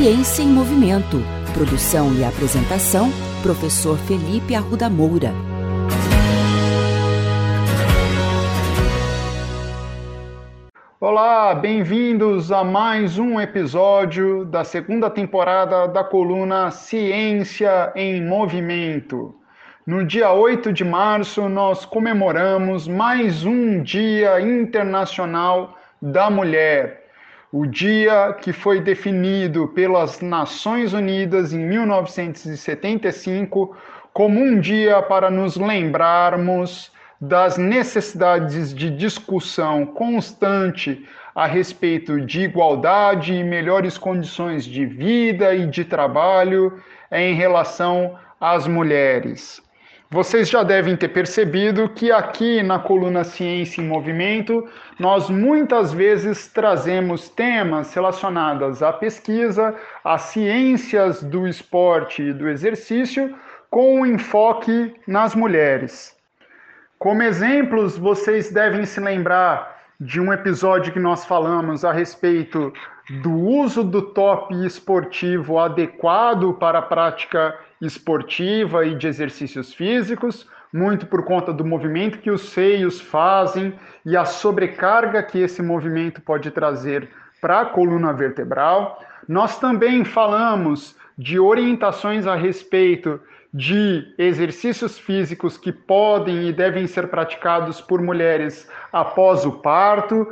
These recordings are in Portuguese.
Ciência em Movimento. Produção e apresentação, professor Felipe Arruda Moura. Olá, bem-vindos a mais um episódio da segunda temporada da coluna Ciência em Movimento. No dia 8 de março, nós comemoramos mais um Dia Internacional da Mulher, o dia que foi definido pelas Nações Unidas em 1975 como um dia para nos lembrarmos das necessidades de discussão constante a respeito de igualdade e melhores condições de vida e de trabalho em relação às mulheres. Vocês já devem ter percebido que aqui na coluna Ciência em Movimento, nós muitas vezes trazemos temas relacionados à pesquisa, às ciências do esporte e do exercício, com um enfoque nas mulheres. Como exemplos, vocês devem se lembrar de um episódio que nós falamos a respeito do uso do top esportivo adequado para a prática esportiva e de exercícios físicos, muito por conta do movimento que os seios fazem e a sobrecarga que esse movimento pode trazer para a coluna vertebral. Nós também falamos de orientações a respeito de exercícios físicos que podem e devem ser praticados por mulheres após o parto.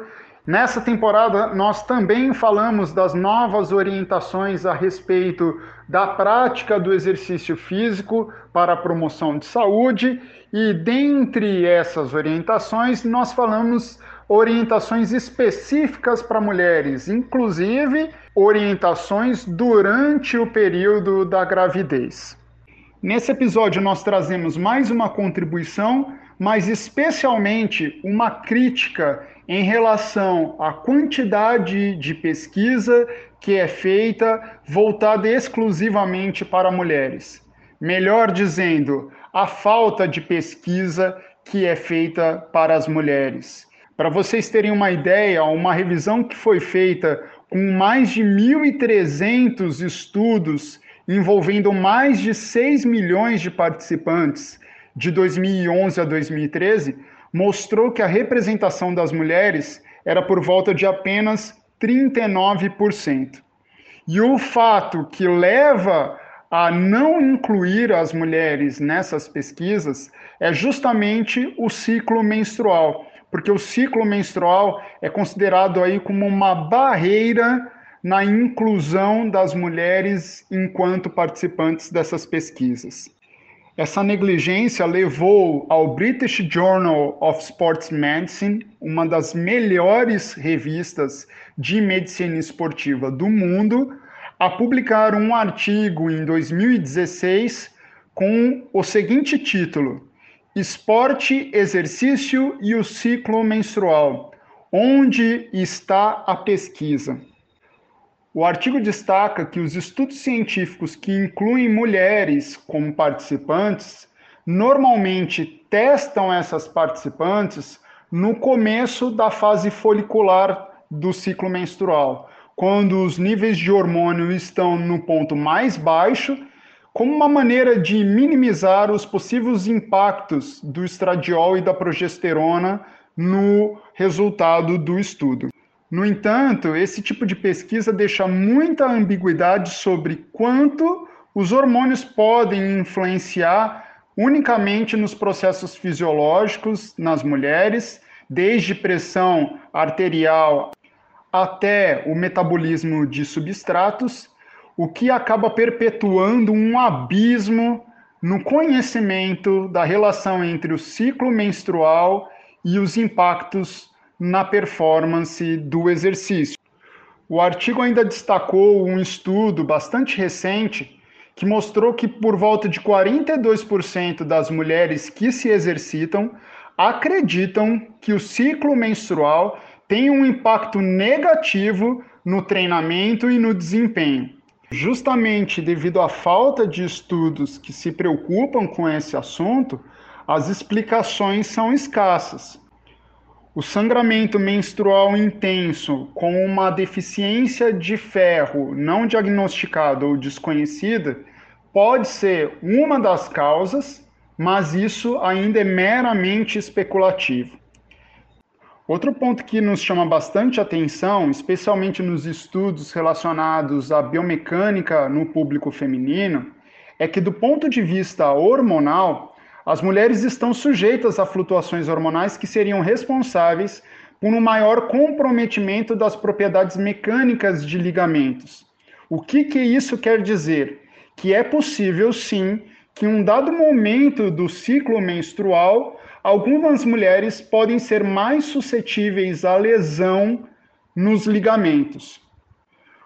Nessa temporada, nós também falamos das novas orientações a respeito da prática do exercício físico para a promoção de saúde, e dentre essas orientações, nós falamos orientações específicas para mulheres, inclusive orientações durante o período da gravidez. Nesse episódio, nós trazemos mais uma contribuição, mas especialmente uma crítica em relação à quantidade de pesquisa que é feita voltada exclusivamente para mulheres. Melhor dizendo, a falta de pesquisa que é feita para as mulheres. Para vocês terem uma ideia, uma revisão que foi feita com mais de 1.300 estudos envolvendo mais de 6 milhões de participantes de 2011 a 2013, mostrou que a representação das mulheres era por volta de apenas 39%. E o fato que leva a não incluir as mulheres nessas pesquisas é justamente o ciclo menstrual, porque o ciclo menstrual é considerado aí como uma barreira na inclusão das mulheres enquanto participantes dessas pesquisas. Essa negligência levou ao British Journal of Sports Medicine, uma das melhores revistas de medicina esportiva do mundo, a publicar um artigo em 2016 com o seguinte título: Esporte, Exercício e o Ciclo Menstrual. Onde está a pesquisa? O artigo destaca que os estudos científicos que incluem mulheres como participantes normalmente testam essas participantes no começo da fase folicular do ciclo menstrual, quando os níveis de hormônio estão no ponto mais baixo, como uma maneira de minimizar os possíveis impactos do estradiol e da progesterona no resultado do estudo. No entanto, esse tipo de pesquisa deixa muita ambiguidade sobre quanto os hormônios podem influenciar unicamente nos processos fisiológicos nas mulheres, desde pressão arterial até o metabolismo de substratos, o que acaba perpetuando um abismo no conhecimento da relação entre o ciclo menstrual e os impactos na performance do exercício. O artigo ainda destacou um estudo bastante recente que mostrou que por volta de 42% das mulheres que se exercitam acreditam que o ciclo menstrual tem um impacto negativo no treinamento e no desempenho. Justamente devido à falta de estudos que se preocupam com esse assunto, as explicações são escassas. O sangramento menstrual intenso com uma deficiência de ferro não diagnosticada ou desconhecida pode ser uma das causas, mas isso ainda é meramente especulativo. Outro ponto que nos chama bastante atenção, especialmente nos estudos relacionados à biomecânica no público feminino, é que, do ponto de vista hormonal, as mulheres estão sujeitas a flutuações hormonais que seriam responsáveis por um maior comprometimento das propriedades mecânicas de ligamentos. O que, que isso quer dizer? Que é possível, sim, que em um dado momento do ciclo menstrual, algumas mulheres podem ser mais suscetíveis à lesão nos ligamentos.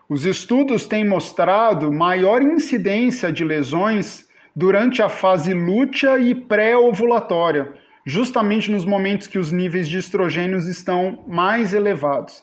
Os estudos têm mostrado maior incidência de lesões durante a fase lútea e pré-ovulatória, justamente nos momentos que os níveis de estrogênios estão mais elevados.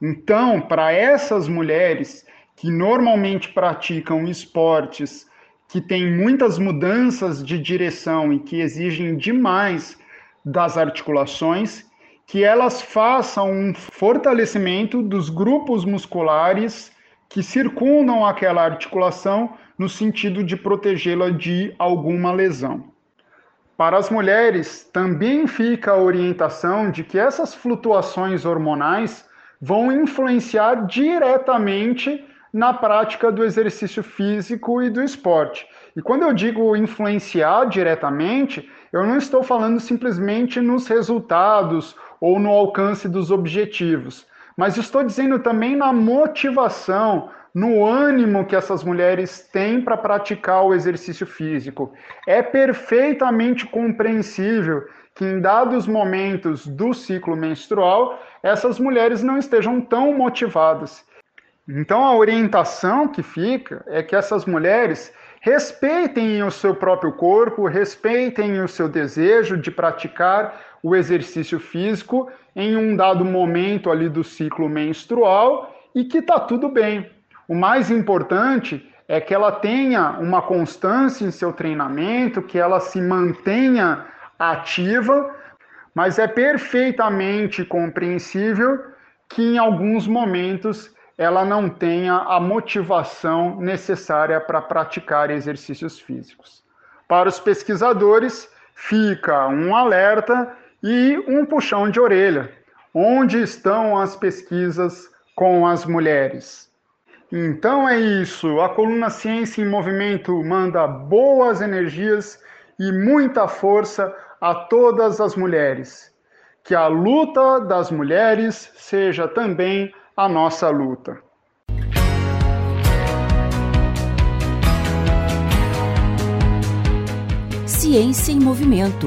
Então, para essas mulheres que normalmente praticam esportes que têm muitas mudanças de direção e que exigem demais das articulações, que elas façam um fortalecimento dos grupos musculares que circundam aquela articulação no sentido de protegê-la de alguma lesão. Para as mulheres, também fica a orientação de que essas flutuações hormonais vão influenciar diretamente na prática do exercício físico e do esporte. E quando eu digo influenciar diretamente, eu não estou falando simplesmente nos resultados ou no alcance dos objetivos, mas estou dizendo também na motivação, no ânimo que essas mulheres têm para praticar o exercício físico. É perfeitamente compreensível que em dados momentos do ciclo menstrual, essas mulheres não estejam tão motivadas. Então a orientação que fica é que essas mulheres respeitem o seu próprio corpo, respeitem o seu desejo de praticar o exercício físico em um dado momento ali do ciclo menstrual e que está tudo bem. O mais importante é que ela tenha uma constância em seu treinamento, que ela se mantenha ativa, mas é perfeitamente compreensível que em alguns momentos ela não tenha a motivação necessária para praticar exercícios físicos. Para os pesquisadores, fica um alerta e um puxão de orelha. Onde estão as pesquisas com as mulheres? Então é isso. A coluna Ciência em Movimento manda boas energias e muita força a todas as mulheres. Que a luta das mulheres seja também a nossa luta. Ciência em Movimento.